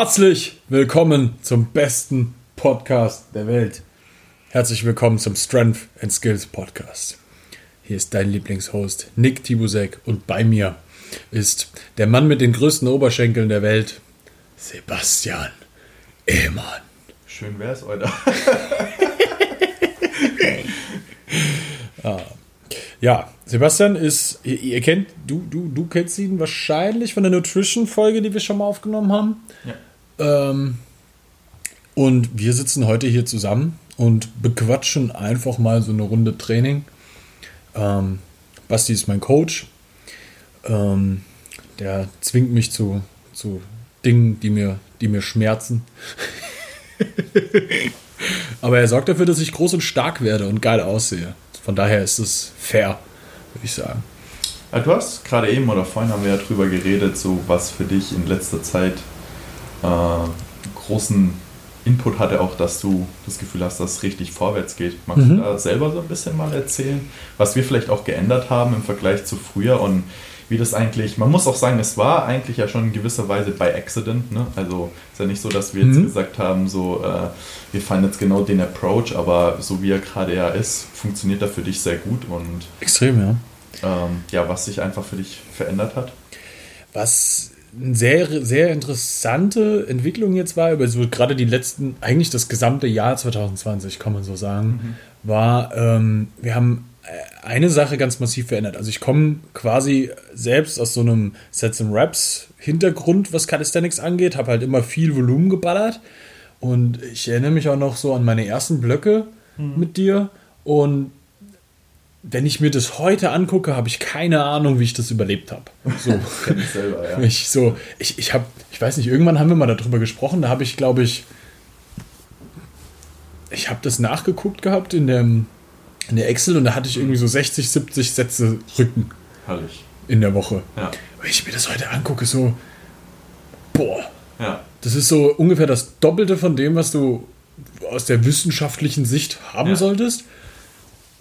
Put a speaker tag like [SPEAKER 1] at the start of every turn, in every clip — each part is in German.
[SPEAKER 1] Herzlich willkommen zum besten Podcast der Welt. Herzlich willkommen zum Strength and Skills Podcast. Hier ist dein Lieblingshost Nick Tibusek und bei mir ist der Mann mit den größten Oberschenkeln der Welt, Sebastian Ehmann.
[SPEAKER 2] Schön wär's, oder?
[SPEAKER 1] ah. Ja, Sebastian ist, ihr, ihr, kennt, du, du, du kennst ihn wahrscheinlich von der Nutrition-Folge, die wir schon mal aufgenommen haben. Ja. Ähm, und wir sitzen heute hier zusammen und bequatschen einfach mal so eine Runde Training. Ähm, Basti ist mein Coach. Ähm, der zwingt mich zu, zu Dingen, die mir, die mir schmerzen. Aber er sorgt dafür, dass ich groß und stark werde und geil aussehe. Von daher ist es fair, würde ich sagen.
[SPEAKER 2] Ja, du hast gerade eben oder vorhin haben wir ja drüber geredet, so was für dich in letzter Zeit äh, großen Input hatte, auch dass du das Gefühl hast, dass es richtig vorwärts geht. Magst mhm. du da selber so ein bisschen mal erzählen, was wir vielleicht auch geändert haben im Vergleich zu früher und wie das eigentlich, man muss auch sagen, es war eigentlich ja schon in gewisser Weise by accident. Ne? Also ist ja nicht so, dass wir jetzt mhm. gesagt haben, so äh, wir fanden jetzt genau den Approach, aber so wie er gerade ja ist, funktioniert er für dich sehr gut und
[SPEAKER 1] extrem, ja.
[SPEAKER 2] Ähm, ja, was sich einfach für dich verändert hat.
[SPEAKER 1] Was eine sehr, sehr interessante Entwicklung jetzt war, über so gerade die letzten, eigentlich das gesamte Jahr 2020, kann man so sagen, mhm. war, ähm, wir haben eine Sache ganz massiv verändert. Also ich komme quasi selbst aus so einem Sets and Raps Hintergrund, was Calisthenics angeht, habe halt immer viel Volumen geballert und ich erinnere mich auch noch so an meine ersten Blöcke mhm. mit dir und wenn ich mir das heute angucke, habe ich keine Ahnung, wie ich das überlebt habe. So. ich selber, ja. Ich, so, ich, ich habe, ich weiß nicht, irgendwann haben wir mal darüber gesprochen, da habe ich, glaube ich, ich habe das nachgeguckt gehabt in dem in der Excel und da hatte ich irgendwie so 60, 70 Sätze Rücken.
[SPEAKER 2] Herrlich.
[SPEAKER 1] In der Woche. Ja. Wenn ich mir das heute angucke, so, boah. Ja. Das ist so ungefähr das Doppelte von dem, was du aus der wissenschaftlichen Sicht haben ja. solltest.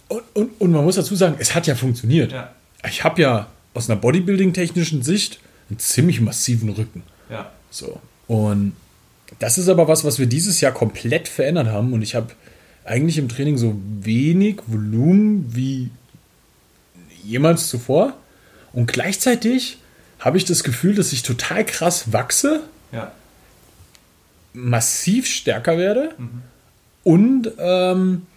[SPEAKER 1] Und, und, und, man muss dazu sagen, es hat ja funktioniert. Ja. Ich habe ja aus einer Bodybuilding-technischen Sicht einen ziemlich massiven Rücken. Ja. So. Und das ist aber was, was wir dieses Jahr komplett verändert haben. Und ich habe eigentlich im Training so wenig Volumen wie jemals zuvor. Und gleichzeitig habe ich das Gefühl, dass ich total krass wachse, ja. massiv stärker werde mhm. und ähm,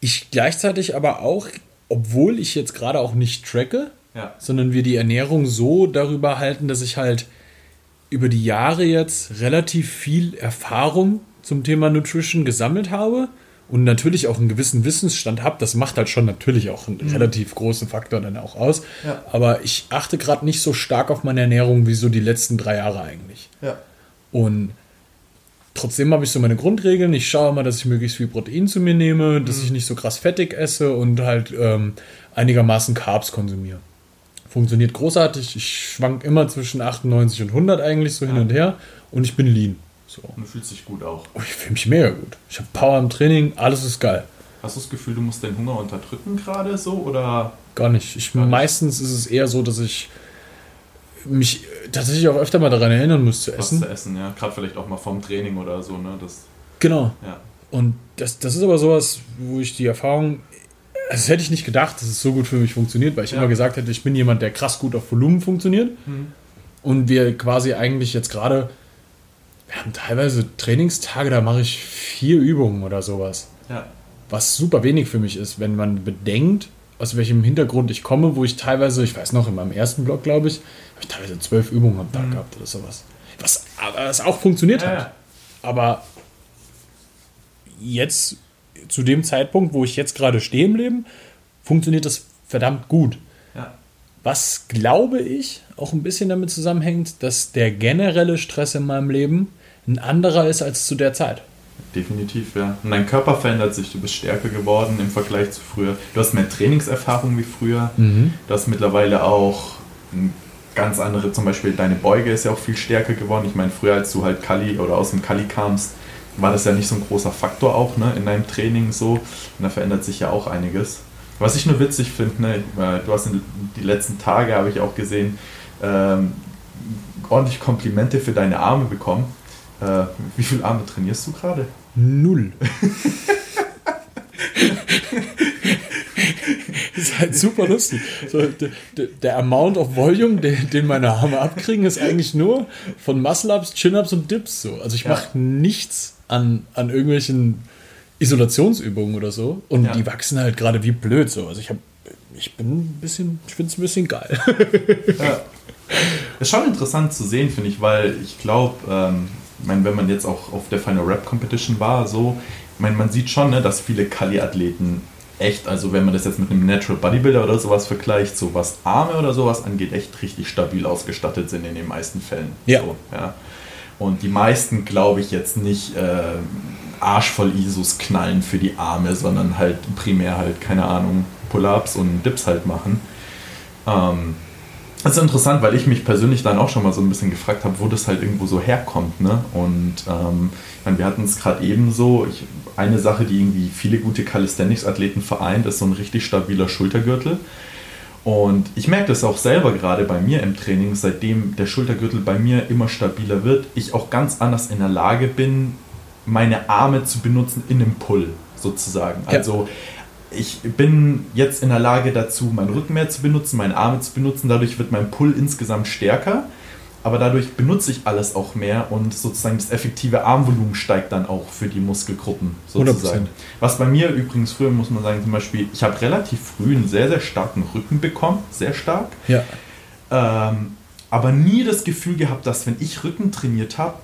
[SPEAKER 1] ich gleichzeitig aber auch, obwohl ich jetzt gerade auch nicht tracke, ja. sondern wir die Ernährung so darüber halten, dass ich halt über die Jahre jetzt relativ viel Erfahrung zum Thema Nutrition gesammelt habe und natürlich auch einen gewissen Wissensstand habe, das macht halt schon natürlich auch einen mhm. relativ großen Faktor dann auch aus. Ja. Aber ich achte gerade nicht so stark auf meine Ernährung wie so die letzten drei Jahre eigentlich. Ja. Und trotzdem habe ich so meine Grundregeln. Ich schaue mal, dass ich möglichst viel Protein zu mir nehme, dass mhm. ich nicht so krass fettig esse und halt ähm, einigermaßen Carbs konsumiere. Funktioniert großartig. Ich schwank immer zwischen 98 und 100 eigentlich so ja. hin und her und ich bin lean. So.
[SPEAKER 2] Und du fühlst dich gut auch.
[SPEAKER 1] Oh, ich fühle mich mega gut. Ich habe Power im Training, alles ist geil.
[SPEAKER 2] Hast du das Gefühl, du musst deinen Hunger unterdrücken gerade so oder?
[SPEAKER 1] Gar nicht. Ich, Gar nicht. Meistens ist es eher so, dass ich mich tatsächlich auch öfter mal daran erinnern muss zu essen.
[SPEAKER 2] Was zu essen, ja. Gerade vielleicht auch mal vom Training oder so, ne? Das,
[SPEAKER 1] genau. Ja. Und das, das ist aber sowas, wo ich die Erfahrung, also das hätte ich nicht gedacht, dass es so gut für mich funktioniert, weil ich ja. immer gesagt hätte, ich bin jemand, der krass gut auf Volumen funktioniert. Mhm. Und wir quasi eigentlich jetzt gerade wir haben teilweise Trainingstage, da mache ich vier Übungen oder sowas. Ja. Was super wenig für mich ist, wenn man bedenkt, aus welchem Hintergrund ich komme, wo ich teilweise, ich weiß noch, in meinem ersten Blog, glaube ich, ich teilweise zwölf Übungen am Tag mhm. gehabt oder sowas. Was, was auch funktioniert ja, hat. Ja. Aber jetzt, zu dem Zeitpunkt, wo ich jetzt gerade stehe im Leben, funktioniert das verdammt gut. Ja. Was, glaube ich, auch ein bisschen damit zusammenhängt, dass der generelle Stress in meinem Leben ein anderer ist als zu der Zeit.
[SPEAKER 2] Definitiv, ja. Und dein Körper verändert sich, du bist stärker geworden im Vergleich zu früher. Du hast mehr Trainingserfahrung wie früher. Mhm. Du hast mittlerweile auch ganz andere, zum Beispiel deine Beuge ist ja auch viel stärker geworden. Ich meine, früher, als du halt Kali oder aus dem Kali kamst, war das ja nicht so ein großer Faktor auch ne, in deinem Training so. Und da verändert sich ja auch einiges. Was ich nur witzig finde, ne, äh, du hast in die letzten Tage, habe ich auch gesehen, ähm, ordentlich Komplimente für deine Arme bekommen Äh, wie viele Arme trainierst du gerade?
[SPEAKER 1] Null. ist halt super lustig. So, der, Amount of Volume, den, den, meine Arme abkriegen, ist eigentlich nur von Muscle-Ups, Chin-Ups und Dips so. Also ich ja. mache nichts an, an irgendwelchen Isolationsübungen oder so. Und ja. die wachsen halt gerade wie blöd so. Also ich habe ich bin ein bisschen, ich finde es ein bisschen geil.
[SPEAKER 2] ja. Ist schon interessant zu sehen, finde ich, weil ich glaube, ähm, wenn man jetzt auch auf der Final Rap Competition war, so, ich mein, man sieht schon, ne, dass viele Kali-Athleten echt, also wenn man das jetzt mit einem Natural Bodybuilder oder sowas vergleicht, so was Arme oder sowas angeht, echt richtig stabil ausgestattet sind in den meisten Fällen. Ja. So, ja. Und die meisten, glaube ich, jetzt nicht äh, arschvoll ISOs knallen für die Arme, sondern halt primär halt, keine Ahnung, Pull-ups und Dips halt machen. Ähm, das ist interessant, weil ich mich persönlich dann auch schon mal so ein bisschen gefragt habe, wo das halt irgendwo so herkommt. Ne? Und ähm, wir hatten es gerade eben so, ich, eine Sache, die irgendwie viele gute Calisthenics-Athleten vereint, ist so ein richtig stabiler Schultergürtel. Und ich merke das auch selber gerade bei mir im Training, seitdem der Schultergürtel bei mir immer stabiler wird, ich auch ganz anders in der Lage bin, meine Arme zu benutzen in einem Pull sozusagen. Ja. Also ich bin jetzt in der Lage dazu, meinen Rücken mehr zu benutzen, meine Arme zu benutzen. Dadurch wird mein Pull insgesamt stärker. Aber dadurch benutze ich alles auch mehr und sozusagen das effektive Armvolumen steigt dann auch für die Muskelgruppen sozusagen. 100%. Was bei mir übrigens früher, muss man sagen, zum Beispiel, ich habe relativ früh einen sehr, sehr starken Rücken bekommen, sehr stark. Ja. Ähm, aber nie das Gefühl gehabt, dass wenn ich Rücken trainiert habe,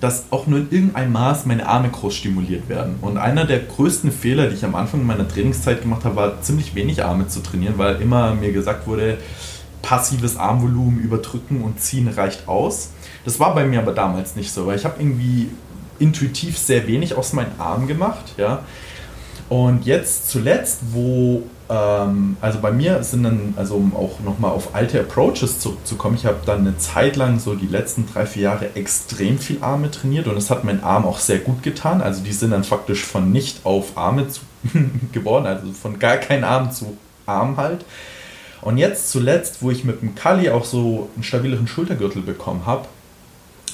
[SPEAKER 2] dass auch nur in irgendeinem Maß meine Arme groß stimuliert werden. Und einer der größten Fehler, die ich am Anfang meiner Trainingszeit gemacht habe, war ziemlich wenig Arme zu trainieren, weil immer mir gesagt wurde, passives Armvolumen überdrücken und ziehen reicht aus. Das war bei mir aber damals nicht so, weil ich habe irgendwie intuitiv sehr wenig aus meinen Armen gemacht, ja. Und jetzt zuletzt, wo ähm, also bei mir sind dann, also um auch nochmal auf alte Approaches zurückzukommen, ich habe dann eine Zeit lang, so die letzten drei, vier Jahre, extrem viel Arme trainiert und es hat meinen Arm auch sehr gut getan. Also die sind dann faktisch von nicht auf Arme zu, geworden, also von gar keinen Arm zu Arm halt. Und jetzt zuletzt, wo ich mit dem Kali auch so einen stabileren Schultergürtel bekommen habe,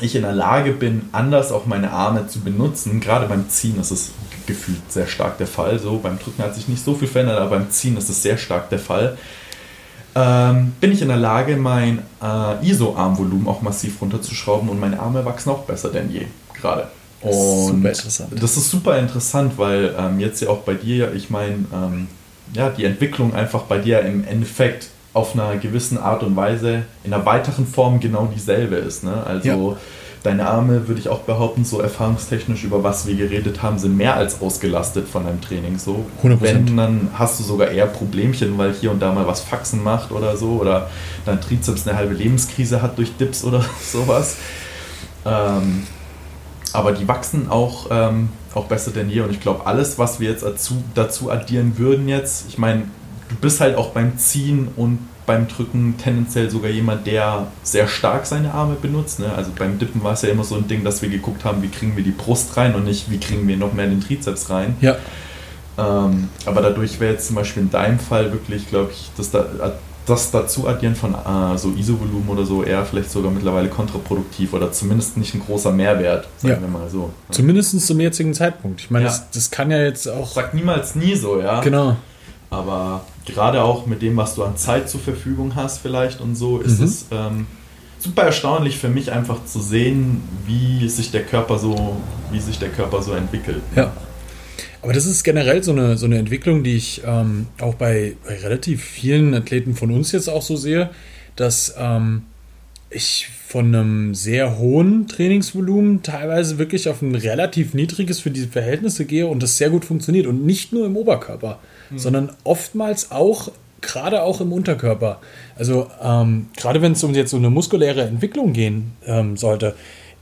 [SPEAKER 2] ich in der Lage bin, anders auch meine Arme zu benutzen. Gerade beim Ziehen ist es gefühlt sehr stark der Fall. So beim Drücken hat sich nicht so viel verändert, aber beim Ziehen ist es sehr stark der Fall. Ähm, bin ich in der Lage, mein äh, ISO-Armvolumen auch massiv runterzuschrauben und meine Arme wachsen auch besser denn je gerade. Und super interessant. das ist super interessant, weil ähm, jetzt ja auch bei dir, ich meine, ähm, ja, die Entwicklung einfach bei dir im Endeffekt auf einer gewissen Art und Weise in einer weiteren Form genau dieselbe ist. Ne? Also ja. deine Arme, würde ich auch behaupten, so erfahrungstechnisch, über was wir geredet haben, sind mehr als ausgelastet von deinem Training. So. 100%. Wenn, dann hast du sogar eher Problemchen, weil hier und da mal was Faxen macht oder so oder dein Trizeps eine halbe Lebenskrise hat durch Dips oder sowas. Ähm, aber die wachsen auch, ähm, auch besser denn je und ich glaube, alles, was wir jetzt dazu, dazu addieren würden jetzt, ich meine, du bist halt auch beim Ziehen und beim Drücken tendenziell sogar jemand, der sehr stark seine Arme benutzt. Ne? Also beim Dippen war es ja immer so ein Ding, dass wir geguckt haben, wie kriegen wir die Brust rein und nicht, wie kriegen wir noch mehr den Trizeps rein. Ja. Ähm, aber dadurch wäre jetzt zum Beispiel in deinem Fall wirklich, glaube ich, das, da, das dazu addieren von äh, so ISO-Volumen oder so eher vielleicht sogar mittlerweile kontraproduktiv oder zumindest nicht ein großer Mehrwert, sagen ja. wir mal so.
[SPEAKER 1] Zumindest zum jetzigen Zeitpunkt. Ich meine, ja. das, das, kann ja jetzt auch.
[SPEAKER 2] Sagt niemals nie so, ja. Genau. Aber gerade auch mit dem, was du an Zeit zur Verfügung hast, vielleicht und so, ist mhm. es ähm, super erstaunlich für mich einfach zu sehen, wie sich der Körper so, wie sich der Körper so entwickelt.
[SPEAKER 1] Ja. Aber das ist generell so eine, so eine Entwicklung, die ich ähm, auch bei, bei, relativ vielen Athleten von uns jetzt auch so sehe, dass ähm, ich von einem sehr hohen Trainingsvolumen teilweise wirklich auf ein relativ niedriges für diese Verhältnisse gehe und das sehr gut funktioniert. Und nicht nur im Oberkörper, mhm. sondern oftmals auch, gerade auch im Unterkörper. Also ähm, gerade wenn es um jetzt so eine muskuläre Entwicklung gehen ähm, sollte,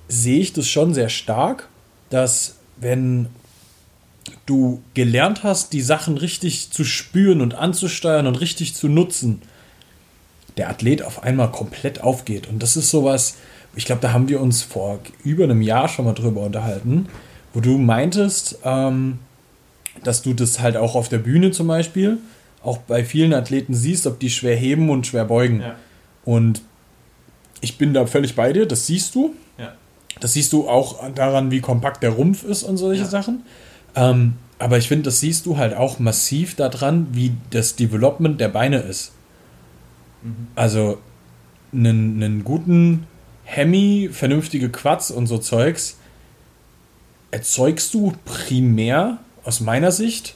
[SPEAKER 1] sehe ich das schon sehr stark, dass wenn du gelernt hast, die Sachen richtig zu spüren und anzusteuern und richtig zu nutzen, der Athlet auf einmal komplett aufgeht. Und das ist sowas, ich glaube, da haben wir uns vor über einem Jahr schon mal drüber unterhalten, wo du meintest, ähm, dass du das halt auch auf der Bühne zum Beispiel auch bei vielen Athleten siehst, ob die schwer heben und schwer beugen. Ja. Und ich bin da völlig bei dir, das siehst du. Ja. Das siehst du auch daran, wie kompakt der Rumpf ist und solche ja. Sachen. Ähm, aber ich finde, das siehst du halt auch massiv daran, wie das Development der Beine ist. Mhm. Also einen, einen guten Hemi, vernünftige Quads und so Zeugs erzeugst du primär aus meiner Sicht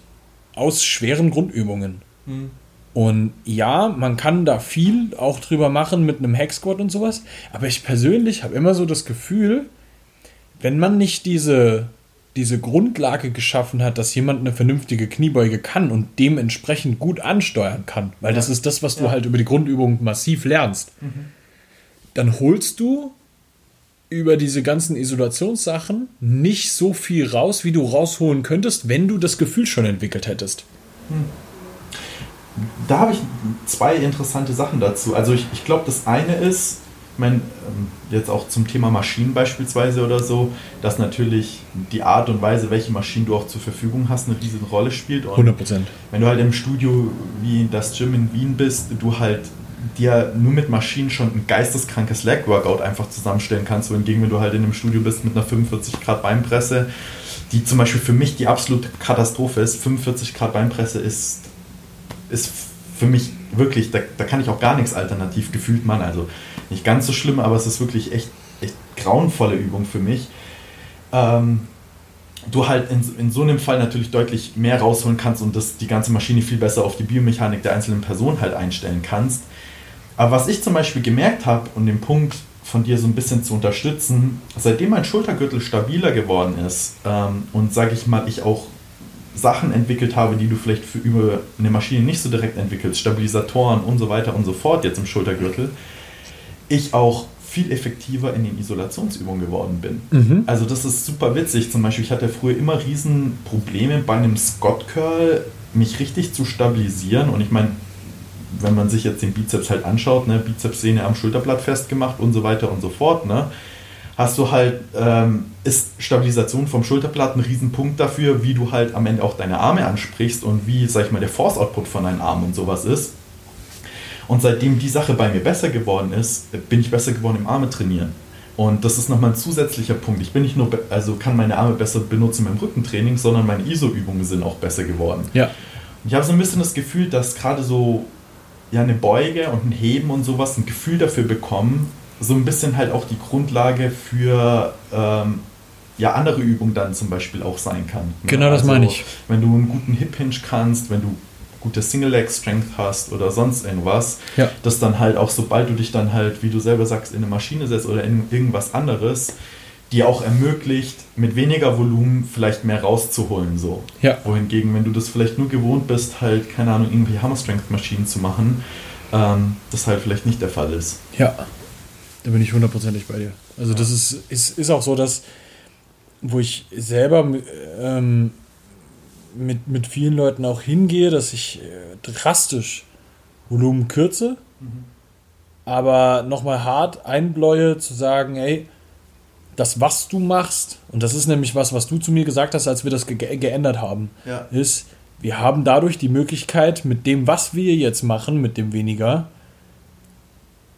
[SPEAKER 1] aus schweren Grundübungen. Mhm. Und ja, man kann da viel auch drüber machen mit einem Hacksquat und sowas, aber ich persönlich habe immer so das Gefühl, wenn man nicht diese, diese Grundlage geschaffen hat, dass jemand eine vernünftige Kniebeuge kann und dementsprechend gut ansteuern kann, weil ja. das ist das, was du ja. halt über die Grundübung massiv lernst, mhm. dann holst du über diese ganzen Isolationssachen nicht so viel raus, wie du rausholen könntest, wenn du das Gefühl schon entwickelt hättest. Hm.
[SPEAKER 2] Da habe ich zwei interessante Sachen dazu. Also ich, ich glaube, das eine ist, ich meine, ähm, jetzt auch zum Thema Maschinen beispielsweise oder so, dass natürlich die Art und Weise, welche Maschinen du auch zur Verfügung hast, eine riesige Rolle spielt. Und 100 Prozent. Wenn du halt im Studio wie das Gym in Wien bist, du halt dir nur mit Maschinen schon ein geisteskrankes Leg-Workout einfach zusammenstellen kannst, wohingegen, wenn du halt in einem Studio bist mit einer 45 Grad Beinpresse, die zum Beispiel für mich die absolute Katastrophe ist. 45 Grad Beinpresse ist, ist für mich wirklich, da, da kann ich auch gar nichts alternativ gefühlt machen. Also nicht ganz so schlimm, aber es ist wirklich echt, echt grauenvolle Übung für mich. Ähm, du halt in, in so einem Fall natürlich deutlich mehr rausholen kannst und das, die ganze Maschine viel besser auf die Biomechanik der einzelnen Person halt einstellen kannst. Aber was ich zum Beispiel gemerkt habe und den Punkt von dir so ein bisschen zu unterstützen, seitdem mein Schultergürtel stabiler geworden ist ähm, und sage ich mal, ich auch Sachen entwickelt habe, die du vielleicht für über eine Maschine nicht so direkt entwickelst, Stabilisatoren und so weiter und so fort jetzt im Schultergürtel, ich auch viel effektiver in den Isolationsübungen geworden bin. Mhm. Also das ist super witzig. Zum Beispiel, ich hatte früher immer riesen Probleme bei einem Scott Curl, mich richtig zu stabilisieren. Und ich meine, wenn man sich jetzt den Bizeps halt anschaut, ne, Bizepssehne am Schulterblatt festgemacht und so weiter und so fort, ne, hast du halt, ähm, ist Stabilisation vom Schulterblatt ein Riesenpunkt dafür, wie du halt am Ende auch deine Arme ansprichst und wie, sag ich mal, der Force-Output von deinen Armen und sowas ist. Und seitdem die Sache bei mir besser geworden ist, bin ich besser geworden im Arme trainieren. Und das ist nochmal ein zusätzlicher Punkt. Ich bin nicht nur, also kann meine Arme besser benutzen beim Rückentraining, sondern meine ISO-Übungen sind auch besser geworden. Ja. Und ich habe so ein bisschen das Gefühl, dass gerade so ja, eine Beuge und ein Heben und sowas ein Gefühl dafür bekommen, so ein bisschen halt auch die Grundlage für ähm, ja, andere Übungen dann zum Beispiel auch sein kann. Ne? Genau das also, meine ich. Wenn du einen guten Hip Hinge kannst, wenn du gute Single Leg Strength hast oder sonst irgendwas, ja. dass dann halt auch sobald du dich dann halt, wie du selber sagst, in eine Maschine setzt oder in irgendwas anderes, die auch ermöglicht, mit weniger Volumen vielleicht mehr rauszuholen. So. Ja. Wohingegen, wenn du das vielleicht nur gewohnt bist, halt, keine Ahnung, irgendwie Hammer Strength Maschinen zu machen, ähm, das halt vielleicht nicht der Fall ist.
[SPEAKER 1] Ja, da bin ich hundertprozentig bei dir. Also ja. das ist, ist, ist auch so, dass, wo ich selber ähm, mit, mit vielen Leuten auch hingehe, dass ich äh, drastisch Volumen kürze, mhm. aber nochmal hart einbläue, zu sagen, ey, das, was du machst, und das ist nämlich was, was du zu mir gesagt hast, als wir das ge geändert haben, ja. ist, wir haben dadurch die Möglichkeit, mit dem, was wir jetzt machen, mit dem weniger,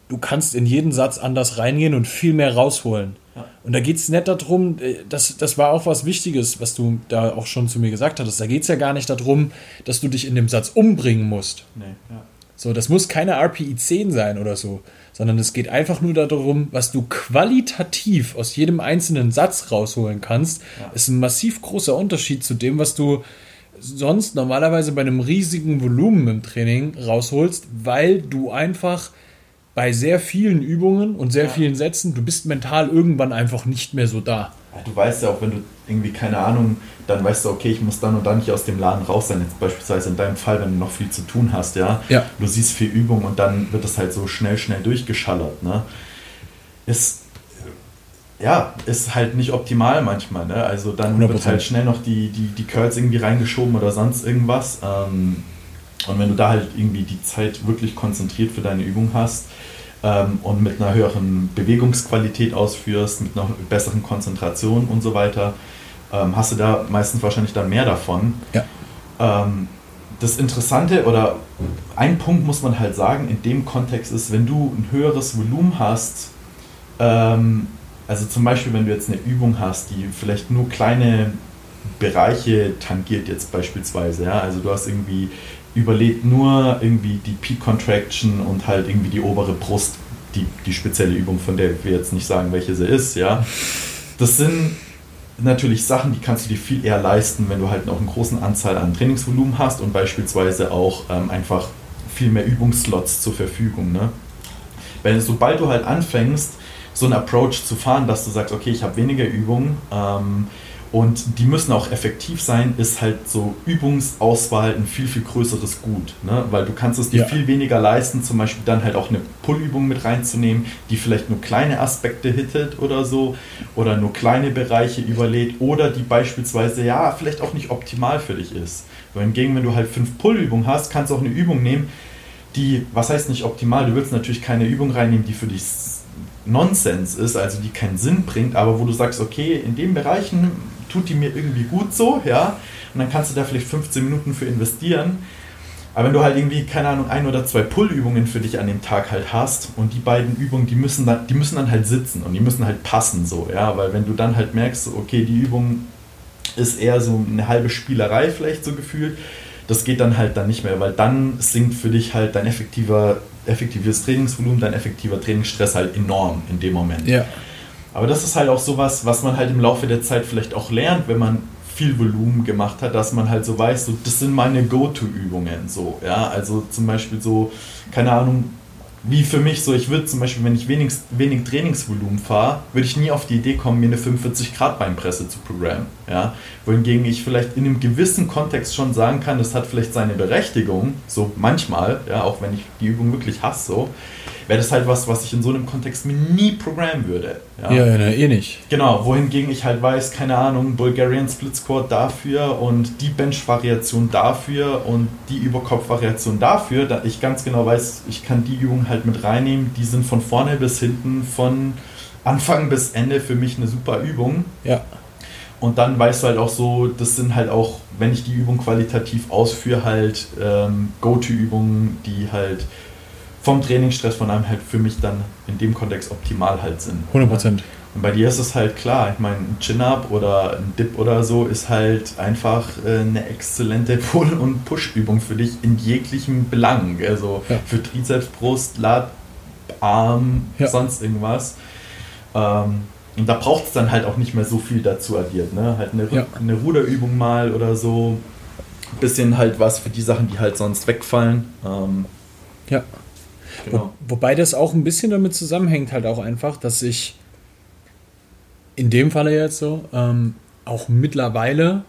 [SPEAKER 1] du kannst in jeden Satz anders reingehen und viel mehr rausholen. Ja. Und da geht es nicht darum, äh, das, das war auch was Wichtiges, was du da auch schon zu mir gesagt hattest. Da geht es ja gar nicht darum, dass du dich in dem Satz umbringen musst. Nee, ja. So, das muss keine RPI 10 sein oder so, sondern es geht einfach nur darum, was du qualitativ aus jedem einzelnen Satz rausholen kannst, ja. ist ein massiv großer Unterschied zu dem, was du sonst normalerweise bei einem riesigen Volumen im Training rausholst, weil du einfach bei sehr vielen Übungen und sehr ja. vielen Sätzen, du bist mental irgendwann einfach nicht mehr so da.
[SPEAKER 2] Du weißt ja auch, wenn du irgendwie, keine Ahnung, dann weißt du, okay, ich muss dann und dann nicht aus dem Laden raus sein. Jetzt beispielsweise in deinem Fall, wenn du noch viel zu tun hast, ja. ja. Du siehst viel Übung und dann wird das halt so schnell, schnell durchgeschallert, ne. Ist, ja, ist halt nicht optimal manchmal, ne. Also dann 100%. wird halt schnell noch die, die, die Curls irgendwie reingeschoben oder sonst irgendwas. Ähm, und wenn du da halt irgendwie die Zeit wirklich konzentriert für deine Übung hast, ähm, und mit einer höheren Bewegungsqualität ausführst, mit einer besseren Konzentration und so weiter, ähm, hast du da meistens wahrscheinlich dann mehr davon. Ja. Ähm, das Interessante oder ein Punkt muss man halt sagen in dem Kontext ist, wenn du ein höheres Volumen hast, ähm, also zum Beispiel, wenn du jetzt eine Übung hast, die vielleicht nur kleine Bereiche tangiert jetzt beispielsweise, ja, also du hast irgendwie überlebt nur irgendwie die Peak Contraction und halt irgendwie die obere Brust, die, die spezielle Übung, von der wir jetzt nicht sagen, welche sie ist, ja. Das sind natürlich Sachen, die kannst du dir viel eher leisten, wenn du halt noch eine große Anzahl an Trainingsvolumen hast und beispielsweise auch ähm, einfach viel mehr Übungsslots zur Verfügung. Ne? Weil sobald du halt anfängst, so einen Approach zu fahren, dass du sagst, okay, ich habe weniger Übungen, ähm, und die müssen auch effektiv sein, ist halt so Übungsauswahl ein viel, viel größeres Gut. Ne? Weil du kannst es dir ja. viel weniger leisten, zum Beispiel dann halt auch eine Pull-Übung mit reinzunehmen, die vielleicht nur kleine Aspekte hittet oder so, oder nur kleine Bereiche überlädt, oder die beispielsweise ja vielleicht auch nicht optimal für dich ist. Wohingegen, wenn du halt fünf Pull-Übungen hast, kannst du auch eine Übung nehmen, die, was heißt nicht optimal, du willst natürlich keine Übung reinnehmen, die für dich Nonsens ist, also die keinen Sinn bringt, aber wo du sagst, okay, in den Bereichen tut die mir irgendwie gut so, ja, und dann kannst du da vielleicht 15 Minuten für investieren. Aber wenn du halt irgendwie, keine Ahnung, ein oder zwei Pull-Übungen für dich an dem Tag halt hast und die beiden Übungen, die müssen dann, die müssen dann halt sitzen und die müssen halt passen so, ja, weil wenn du dann halt merkst, okay, die Übung ist eher so eine halbe Spielerei vielleicht so gefühlt, das geht dann halt dann nicht mehr, weil dann sinkt für dich halt dein effektiver, effektives Trainingsvolumen, dein effektiver Trainingsstress halt enorm in dem Moment. Ja. Aber das ist halt auch sowas, was man halt im Laufe der Zeit vielleicht auch lernt, wenn man viel Volumen gemacht hat, dass man halt so weiß, so, das sind meine Go-To-Übungen. So, ja? Also zum Beispiel so, keine Ahnung, wie für mich so, ich würde zum Beispiel, wenn ich wenig, wenig Trainingsvolumen fahre, würde ich nie auf die Idee kommen, mir eine 45 Grad Beinpresse zu programmen. Ja? Wohingegen ich vielleicht in einem gewissen Kontext schon sagen kann, das hat vielleicht seine Berechtigung, so manchmal, ja, auch wenn ich die Übung wirklich hasse, so, wäre das halt was, was ich in so einem Kontext mir nie programmen würde.
[SPEAKER 1] Ja, ja, ja eh nicht.
[SPEAKER 2] Genau, wohingegen ich halt weiß, keine Ahnung, Bulgarian Split Squat dafür und die Bench-Variation dafür und die Überkopf-Variation dafür, da ich ganz genau weiß, ich kann die Übungen halt mit reinnehmen, die sind von vorne bis hinten, von Anfang bis Ende für mich eine super Übung. Ja. Und dann weißt du halt auch so, das sind halt auch, wenn ich die Übung qualitativ ausführe, halt ähm, Go-To-Übungen, die halt vom Trainingsstress von einem halt für mich dann in dem Kontext optimal halt sind. 100 Prozent. Und bei dir ist es halt klar, ich meine, ein Chin-Up oder ein Dip oder so ist halt einfach äh, eine exzellente Pull- und Push-Übung für dich in jeglichem Belang. Also ja. für Trizeps, Brust, Lat, Arm, ja. sonst irgendwas. Ähm, und da braucht es dann halt auch nicht mehr so viel dazu addiert. Ne? Halt eine, ja. eine Ruderübung mal oder so. Bisschen halt was für die Sachen, die halt sonst wegfallen. Ähm,
[SPEAKER 1] ja. Genau. Wo, wobei das auch ein bisschen damit zusammenhängt, halt auch einfach, dass ich in dem Falle jetzt so ähm, auch mittlerweile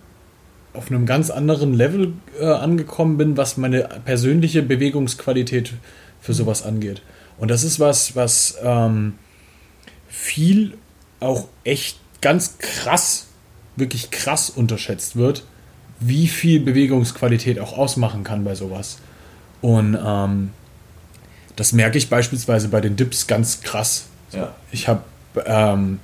[SPEAKER 1] auf einem ganz anderen Level äh, angekommen bin, was meine persönliche Bewegungsqualität für sowas angeht. Und das ist was, was ähm, viel auch echt ganz krass, wirklich krass unterschätzt wird, wie viel Bewegungsqualität auch ausmachen kann bei sowas. Und ähm, das merke ich beispielsweise bei den Dips ganz krass. Ja. Ich habe ähm,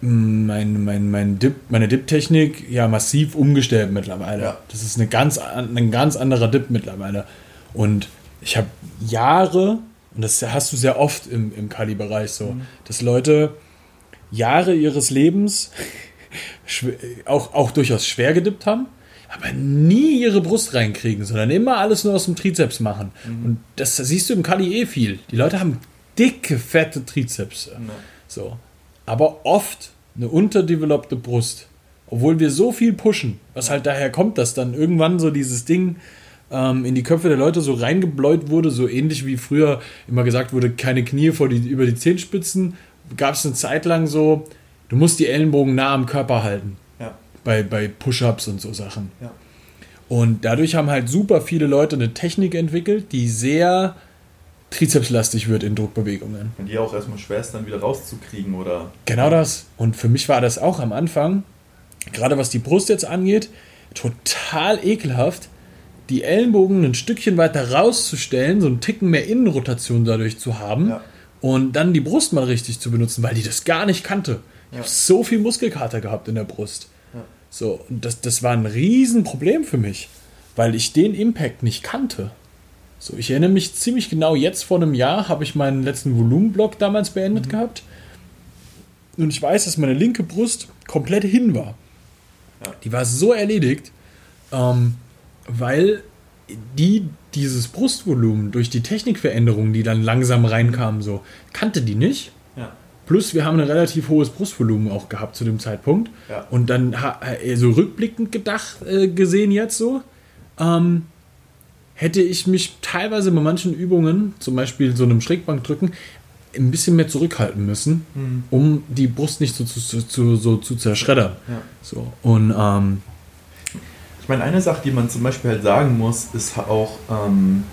[SPEAKER 1] mein, mein, mein Dip, meine Dip-Technik ja massiv umgestellt mittlerweile. Ja. Das ist eine ganz, ein ganz anderer Dip mittlerweile. Und ich habe Jahre, und das hast du sehr oft im, im Kali-Bereich so, mhm. dass Leute Jahre ihres Lebens auch, auch durchaus schwer gedippt haben aber nie ihre Brust reinkriegen, sondern immer alles nur aus dem Trizeps machen. Mhm. Und das siehst du im Kali eh viel. Die Leute haben dicke, fette Trizeps. Mhm. So. Aber oft eine unterdevelopte Brust. Obwohl wir so viel pushen, was halt daher kommt, dass dann irgendwann so dieses Ding ähm, in die Köpfe der Leute so reingebläut wurde, so ähnlich wie früher immer gesagt wurde, keine Knie vor die, über die Zehenspitzen, gab es eine Zeit lang so, du musst die Ellenbogen nah am Körper halten bei, bei Push-Ups und so Sachen. Ja. Und dadurch haben halt super viele Leute eine Technik entwickelt, die sehr trizepslastig wird in Druckbewegungen.
[SPEAKER 2] Und die auch erstmal schwer ist, dann wieder rauszukriegen, oder?
[SPEAKER 1] Genau das. Und für mich war das auch am Anfang, gerade was die Brust jetzt angeht, total ekelhaft, die Ellenbogen ein Stückchen weiter rauszustellen, so einen Ticken mehr Innenrotation dadurch zu haben ja. und dann die Brust mal richtig zu benutzen, weil die das gar nicht kannte. Ich ja. habe so viel Muskelkater gehabt in der Brust. So, und das, das war ein Riesenproblem für mich, weil ich den Impact nicht kannte. So, ich erinnere mich ziemlich genau, jetzt vor einem Jahr habe ich meinen letzten Volumenblock damals beendet mhm. gehabt Und ich weiß, dass meine linke Brust komplett hin war. Ja. Die war so erledigt, ähm, weil die dieses Brustvolumen durch die Technikveränderungen, die dann langsam reinkamen, so kannte die nicht. Plus wir haben ein relativ hohes Brustvolumen auch gehabt zu dem Zeitpunkt. Ja. Und dann äh, so rückblickend gedacht äh, gesehen jetzt so, ähm, hätte ich mich teilweise bei manchen Übungen, zum Beispiel so einem Schrägbankdrücken, ein bisschen mehr zurückhalten müssen, mhm. um die Brust nicht so zu, zu, so, zu zerschreddern. Ja. So, und ähm,
[SPEAKER 2] ich meine, eine Sache, die man zum Beispiel halt sagen muss, ist auch, ähm,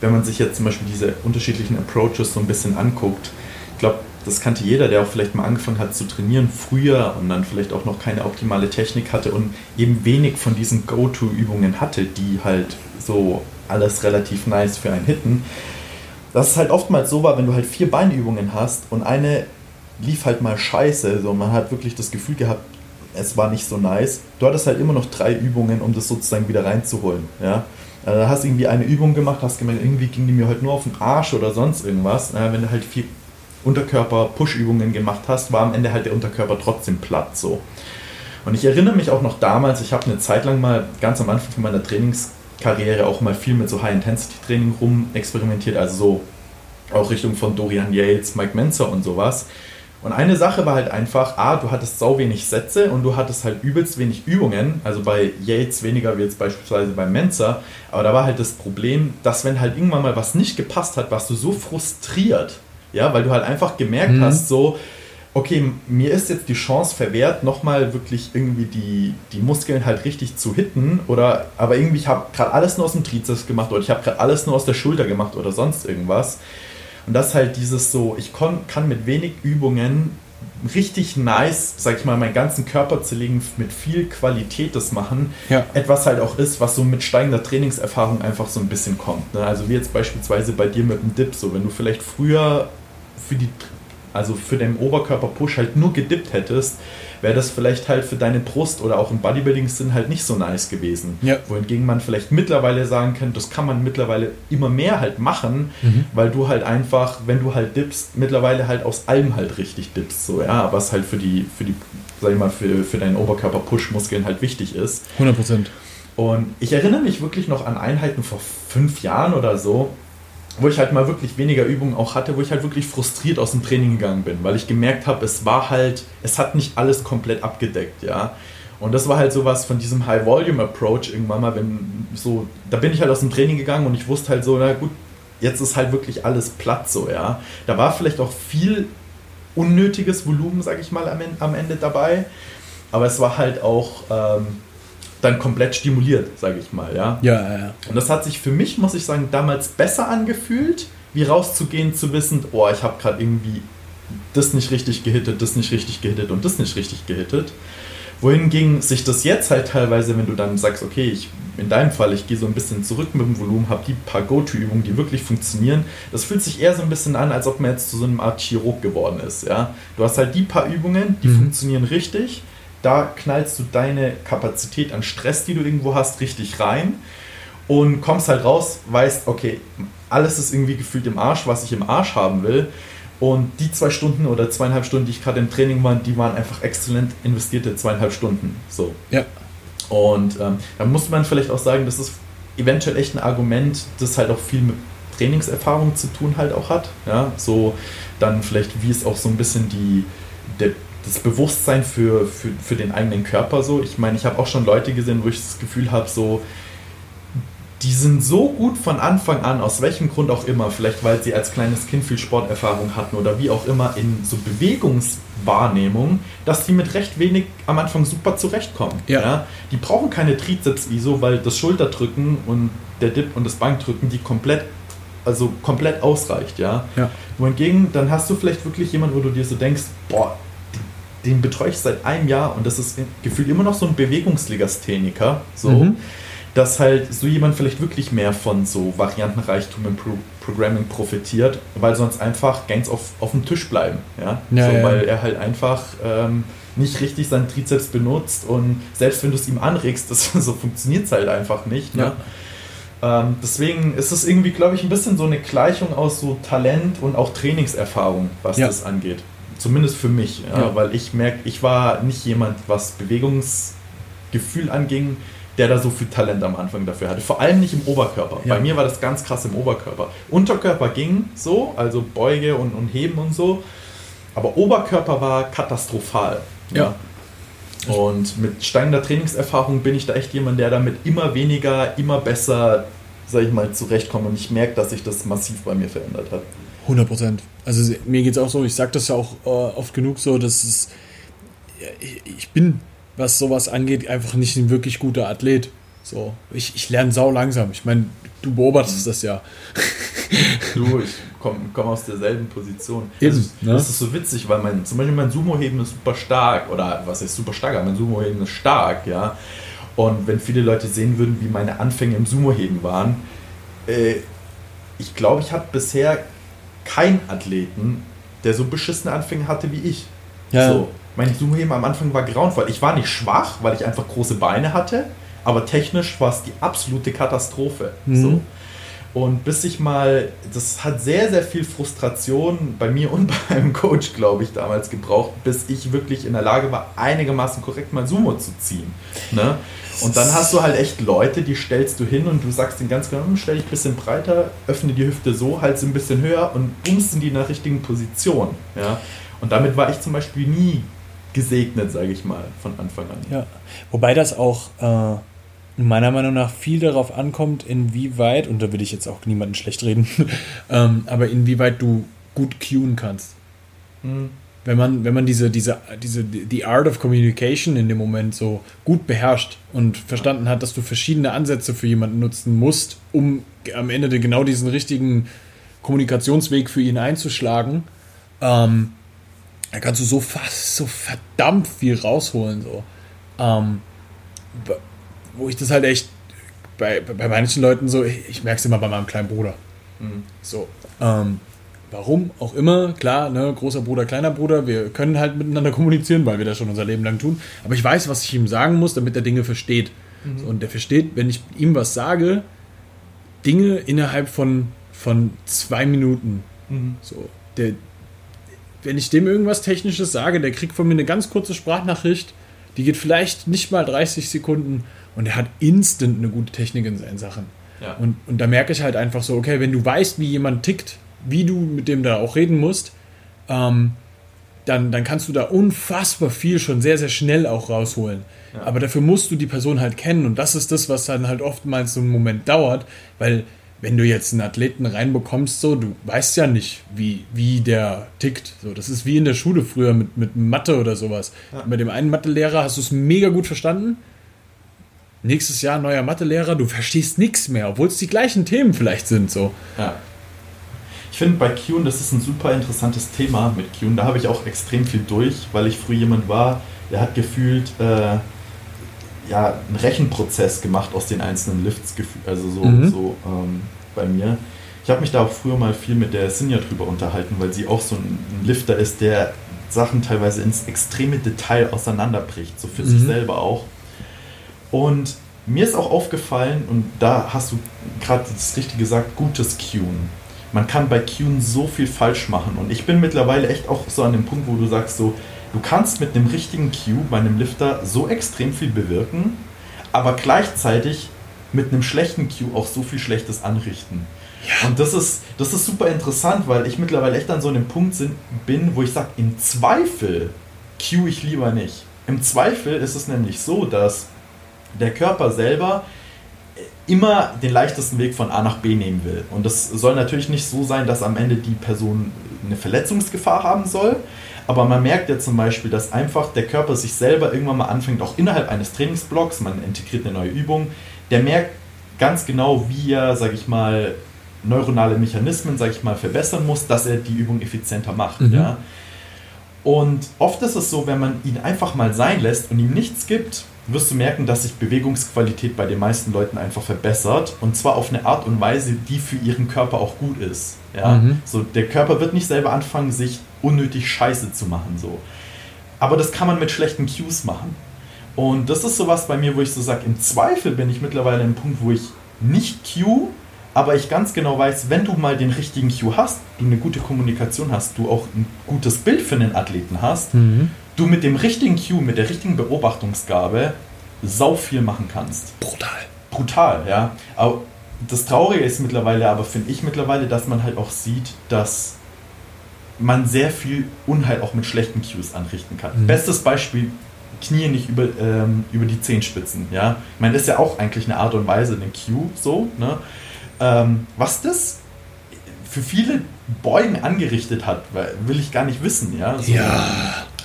[SPEAKER 2] wenn man sich jetzt zum Beispiel diese unterschiedlichen Approaches so ein bisschen anguckt, ich glaube, das kannte jeder, der auch vielleicht mal angefangen hat zu trainieren früher und dann vielleicht auch noch keine optimale Technik hatte und eben wenig von diesen Go-To-Übungen hatte, die halt so alles relativ nice für einen hitten dass es halt oftmals so war, wenn du halt vier Beinübungen hast und eine lief halt mal scheiße, so man hat wirklich das Gefühl gehabt, es war nicht so nice. Du hattest halt immer noch drei Übungen, um das sozusagen wieder reinzuholen, ja. Also da hast irgendwie eine Übung gemacht, hast gemerkt, irgendwie ging die mir halt nur auf den Arsch oder sonst irgendwas. Wenn du halt vier Unterkörper-Push-Übungen gemacht hast, war am Ende halt der Unterkörper trotzdem platt so. Und ich erinnere mich auch noch damals, ich habe eine Zeit lang mal ganz am Anfang von meiner Trainings Karriere auch mal viel mit so High-Intensity-Training rum experimentiert, also so auch Richtung von Dorian Yates, Mike Menzer und sowas. Und eine Sache war halt einfach, A, du hattest sau wenig Sätze und du hattest halt übelst wenig Übungen, also bei Yates weniger wie jetzt beispielsweise bei Menzer, aber da war halt das Problem, dass wenn halt irgendwann mal was nicht gepasst hat, warst du so frustriert, ja, weil du halt einfach gemerkt mhm. hast, so, okay, mir ist jetzt die Chance verwehrt, nochmal wirklich irgendwie die, die Muskeln halt richtig zu hitten. Oder, aber irgendwie, ich habe gerade alles nur aus dem Trizeps gemacht oder ich habe gerade alles nur aus der Schulter gemacht oder sonst irgendwas. Und das ist halt dieses so, ich kon, kann mit wenig Übungen richtig nice, sag ich mal, meinen ganzen Körper zu legen, mit viel Qualität das machen. Ja. Etwas halt auch ist, was so mit steigender Trainingserfahrung einfach so ein bisschen kommt. Ne? Also wie jetzt beispielsweise bei dir mit dem Dip, so wenn du vielleicht früher für die also für deinen Oberkörper-Push halt nur gedippt hättest, wäre das vielleicht halt für deine Brust oder auch im Bodybuilding-Sinn halt nicht so nice gewesen. Ja. Wohingegen man vielleicht mittlerweile sagen kann, das kann man mittlerweile immer mehr halt machen, mhm. weil du halt einfach, wenn du halt dippst, mittlerweile halt aus allem halt richtig dippst, so, ja, was halt für die, für die, sag ich mal, für, für deinen Oberkörper-Push-Muskeln halt wichtig ist.
[SPEAKER 1] 100 Prozent.
[SPEAKER 2] Und ich erinnere mich wirklich noch an Einheiten vor fünf Jahren oder so, wo ich halt mal wirklich weniger Übungen auch hatte, wo ich halt wirklich frustriert aus dem Training gegangen bin, weil ich gemerkt habe, es war halt, es hat nicht alles komplett abgedeckt, ja. Und das war halt sowas von diesem High-Volume-Approach irgendwann mal, wenn so, da bin ich halt aus dem Training gegangen und ich wusste halt so, na gut, jetzt ist halt wirklich alles platt so, ja. Da war vielleicht auch viel unnötiges Volumen, sag ich mal, am Ende dabei, aber es war halt auch, ähm, dann komplett stimuliert, sage ich mal, ja.
[SPEAKER 1] Ja, ja, ja.
[SPEAKER 2] Und das hat sich für mich, muss ich sagen, damals besser angefühlt, wie rauszugehen, zu wissen, oh, ich habe gerade irgendwie das nicht richtig gehittet, das nicht richtig gehittet und das nicht richtig gehittet. Wohingegen sich das jetzt halt teilweise, wenn du dann sagst, okay, ich, in deinem Fall, ich gehe so ein bisschen zurück mit dem Volumen, habe die paar Go-To-Übungen, die wirklich funktionieren, das fühlt sich eher so ein bisschen an, als ob man jetzt zu so einem Art Chirurg geworden ist. Ja? Du hast halt die paar Übungen, die mhm. funktionieren richtig, da knallst du deine Kapazität an Stress, die du irgendwo hast, richtig rein und kommst halt raus, weißt, okay, alles ist irgendwie gefühlt im Arsch, was ich im Arsch haben will. Und die zwei Stunden oder zweieinhalb Stunden, die ich gerade im Training war, die waren einfach exzellent investierte zweieinhalb Stunden. So.
[SPEAKER 1] Ja.
[SPEAKER 2] Und ähm, da muss man vielleicht auch sagen, das ist eventuell echt ein Argument, das halt auch viel mit Trainingserfahrung zu tun halt auch hat. Ja, so dann vielleicht, wie es auch so ein bisschen die, der das Bewusstsein für, für, für den eigenen Körper so. Ich meine, ich habe auch schon Leute gesehen, wo ich das Gefühl habe, so, die sind so gut von Anfang an, aus welchem Grund auch immer, vielleicht weil sie als kleines Kind viel Sporterfahrung hatten oder wie auch immer, in so Bewegungswahrnehmung, dass die mit recht wenig am Anfang super zurechtkommen. Ja. ja? Die brauchen keine Trizeps-ISO, weil das Schulterdrücken und der Dip und das Bankdrücken die komplett also komplett ausreicht, ja.
[SPEAKER 1] ja.
[SPEAKER 2] Wohingegen, dann hast du vielleicht wirklich jemanden, wo du dir so denkst, boah, den betreue ich seit einem Jahr und das ist gefühlt immer noch so ein Bewegungslegastheniker, so, mhm. dass halt so jemand vielleicht wirklich mehr von so Variantenreichtum im Pro Programming profitiert, weil sonst einfach Gangs auf, auf dem Tisch bleiben, ja, ja, so, ja. weil er halt einfach ähm, nicht richtig seinen Trizeps benutzt und selbst wenn du es ihm anregst, das, so funktioniert es halt einfach nicht, ne? Ähm, deswegen ist es irgendwie, glaube ich, ein bisschen so eine Gleichung aus so Talent und auch Trainingserfahrung, was das angeht Zumindest für mich, ja, weil ich merke, ich war nicht jemand, was Bewegungsgefühl anging, der da so viel Talent am Anfang dafür hatte. Vor allem nicht im Oberkörper. Ja. Bei mir war das ganz krass im Oberkörper. Unterkörper ging so, also Beuge und, und Heben und so. Aber Oberkörper war katastrophal. Ja. ja. Und mit steigender Trainingserfahrung bin ich da echt jemand, der damit immer weniger, immer besser, sag ich mal, zurechtkommt. Und ich merke, dass sich das massiv bei mir verändert hat.
[SPEAKER 1] 100 Prozent. Also mir geht es auch so, ich sage das ja auch äh, oft genug so, dass es, ich bin was sowas angeht, einfach nicht ein wirklich guter Athlet. So, ich, ich lerne sau langsam. Ich meine, du beobachtest das ja.
[SPEAKER 2] Du, ich komme komm aus derselben Position. Eben, das, ne? das ist so witzig, weil mein, zum Beispiel mein Sumo-Heben ist super stark. Oder was ist super stark? Aber mein Sumo-Heben ist stark, ja. Und wenn viele Leute sehen würden, wie meine Anfänge im Sumo-Heben waren, äh, ich glaube, ich habe bisher keinen Athleten, der so beschissene Anfänge hatte wie ich. Ja. So, mein Sumo-Heben am Anfang war grauenvoll. Ich war nicht schwach, weil ich einfach große Beine hatte, aber technisch war es die absolute Katastrophe. Mhm. So. Und bis ich mal, das hat sehr, sehr viel Frustration bei mir und beim Coach, glaube ich, damals gebraucht, bis ich wirklich in der Lage war, einigermaßen korrekt mein Sumo zu ziehen. Ne? Und dann hast du halt echt Leute, die stellst du hin und du sagst ihnen ganz genau, hm, stell dich ein bisschen breiter, öffne die Hüfte so, halt sie ein bisschen höher und bumst in die richtigen Position. Ja? Und damit war ich zum Beispiel nie gesegnet, sage ich mal, von Anfang an.
[SPEAKER 1] Ja, wobei das auch äh, meiner Meinung nach viel darauf ankommt, inwieweit, und da will ich jetzt auch niemanden schlecht reden, ähm, aber inwieweit du gut cueen kannst. Mhm. Wenn man, wenn man diese, diese, diese, die Art of Communication in dem Moment so gut beherrscht und verstanden hat, dass du verschiedene Ansätze für jemanden nutzen musst, um am Ende genau diesen richtigen Kommunikationsweg für ihn einzuschlagen, ähm, da kannst du so fast so verdammt viel rausholen. So. Ähm, wo ich das halt echt bei, bei manchen Leuten so, ich, ich merke es immer bei meinem kleinen Bruder. Mhm. So. Ähm, warum auch immer, klar, ne, großer Bruder, kleiner Bruder, wir können halt miteinander kommunizieren, weil wir das schon unser Leben lang tun. Aber ich weiß, was ich ihm sagen muss, damit er Dinge versteht. Mhm. So, und der versteht, wenn ich ihm was sage, Dinge innerhalb von, von zwei Minuten. Mhm. So, der, wenn ich dem irgendwas Technisches sage, der kriegt von mir eine ganz kurze Sprachnachricht, die geht vielleicht nicht mal 30 Sekunden und er hat instant eine gute Technik in seinen Sachen. Ja. Und, und da merke ich halt einfach so, okay, wenn du weißt, wie jemand tickt, wie du mit dem da auch reden musst, ähm, dann, dann kannst du da unfassbar viel schon sehr, sehr schnell auch rausholen. Ja. Aber dafür musst du die Person halt kennen und das ist das, was dann halt oftmals so einen Moment dauert, weil wenn du jetzt einen Athleten reinbekommst, so, du weißt ja nicht, wie, wie der tickt. So, das ist wie in der Schule früher mit, mit Mathe oder sowas. Ja. Mit dem einen Mathelehrer hast du es mega gut verstanden. Nächstes Jahr neuer Mathelehrer, du verstehst nichts mehr, obwohl es die gleichen Themen vielleicht sind. So. Ja.
[SPEAKER 2] Ich finde bei Qn, das ist ein super interessantes Thema mit Qn. Da habe ich auch extrem viel durch, weil ich früher jemand war, der hat gefühlt äh, ja, einen Rechenprozess gemacht aus den einzelnen Lifts, also so, mhm. so ähm, bei mir. Ich habe mich da auch früher mal viel mit der Sinja drüber unterhalten, weil sie auch so ein, ein Lifter ist, der Sachen teilweise ins extreme Detail auseinanderbricht, so für mhm. sich selber auch. Und mir ist auch aufgefallen, und da hast du gerade das Richtige gesagt, gutes Qn. Man kann bei Qn so viel falsch machen. Und ich bin mittlerweile echt auch so an dem Punkt, wo du sagst so, Du kannst mit einem richtigen Cue bei einem Lifter so extrem viel bewirken, aber gleichzeitig mit einem schlechten Cue auch so viel Schlechtes anrichten. Ja. Und das ist, das ist super interessant, weil ich mittlerweile echt an so einem Punkt bin, wo ich sage, im Zweifel cue ich lieber nicht. Im Zweifel ist es nämlich so, dass der Körper selber immer den leichtesten Weg von A nach B nehmen will. Und das soll natürlich nicht so sein, dass am Ende die Person eine Verletzungsgefahr haben soll, aber man merkt ja zum Beispiel, dass einfach der Körper sich selber irgendwann mal anfängt, auch innerhalb eines Trainingsblocks, man integriert eine neue Übung, der merkt ganz genau, wie er, sag ich mal, neuronale Mechanismen, sag ich mal, verbessern muss, dass er die Übung effizienter macht. Mhm. Ja? Und oft ist es so, wenn man ihn einfach mal sein lässt und ihm nichts gibt, wirst du merken, dass sich Bewegungsqualität bei den meisten Leuten einfach verbessert. Und zwar auf eine Art und Weise, die für ihren Körper auch gut ist. Ja? Mhm. So, der Körper wird nicht selber anfangen, sich unnötig Scheiße zu machen. So. Aber das kann man mit schlechten Cues machen. Und das ist sowas bei mir, wo ich so sage, im Zweifel bin ich mittlerweile im Punkt, wo ich nicht cue, aber ich ganz genau weiß, wenn du mal den richtigen Cue hast, du eine gute Kommunikation hast, du auch ein gutes Bild für den Athleten hast, mhm. Du mit dem richtigen Cue, mit der richtigen Beobachtungsgabe sau viel machen kannst.
[SPEAKER 1] Brutal.
[SPEAKER 2] Brutal, ja. Aber das Traurige ist mittlerweile, aber finde ich mittlerweile, dass man halt auch sieht, dass man sehr viel Unheil auch mit schlechten Cues anrichten kann. Mhm. Bestes Beispiel, Knie nicht über, ähm, über die Zehenspitzen. Ja? Ich meine, das ist ja auch eigentlich eine Art und Weise, eine Cue, so. Ne? Ähm, was das für viele Beugen angerichtet hat, will ich gar nicht wissen. Ja. So.
[SPEAKER 1] ja.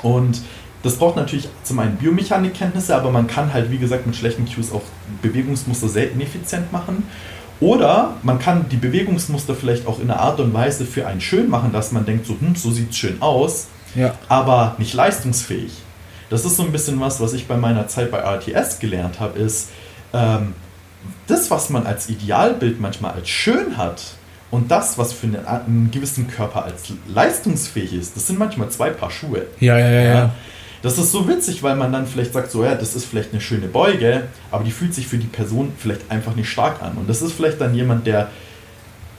[SPEAKER 2] Und das braucht natürlich zum einen Biomechanikkenntnisse, aber man kann halt, wie gesagt, mit schlechten Cues auch Bewegungsmuster sehr ineffizient machen. Oder man kann die Bewegungsmuster vielleicht auch in einer Art und Weise für einen schön machen, dass man denkt, so, hm, so sieht es schön aus,
[SPEAKER 1] ja.
[SPEAKER 2] aber nicht leistungsfähig. Das ist so ein bisschen was, was ich bei meiner Zeit bei RTS gelernt habe, ist, ähm, das, was man als Idealbild manchmal als schön hat und das, was für einen, einen, gewissen Körper als leistungsfähig ist, das sind manchmal zwei Paar Schuhe.
[SPEAKER 1] Ja, ja, ja. ja.
[SPEAKER 2] Das ist so witzig, weil man dann vielleicht sagt, so ja, das ist vielleicht eine schöne Beuge, aber die fühlt sich für die Person vielleicht einfach nicht stark an. Und das ist vielleicht dann jemand, der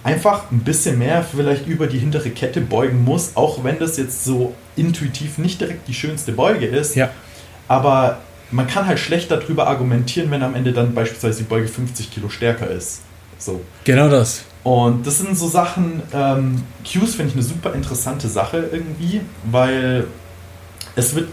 [SPEAKER 2] einfach ein bisschen mehr vielleicht über die hintere Kette beugen muss, auch wenn das jetzt so intuitiv nicht direkt die schönste Beuge ist.
[SPEAKER 1] Ja.
[SPEAKER 2] Aber man kann halt schlecht darüber argumentieren, wenn am Ende dann beispielsweise die Beuge 50 Kilo stärker ist. So.
[SPEAKER 1] Genau das.
[SPEAKER 2] Und das sind so Sachen, ähm, Cues finde ich eine super interessante Sache irgendwie, weil es wird,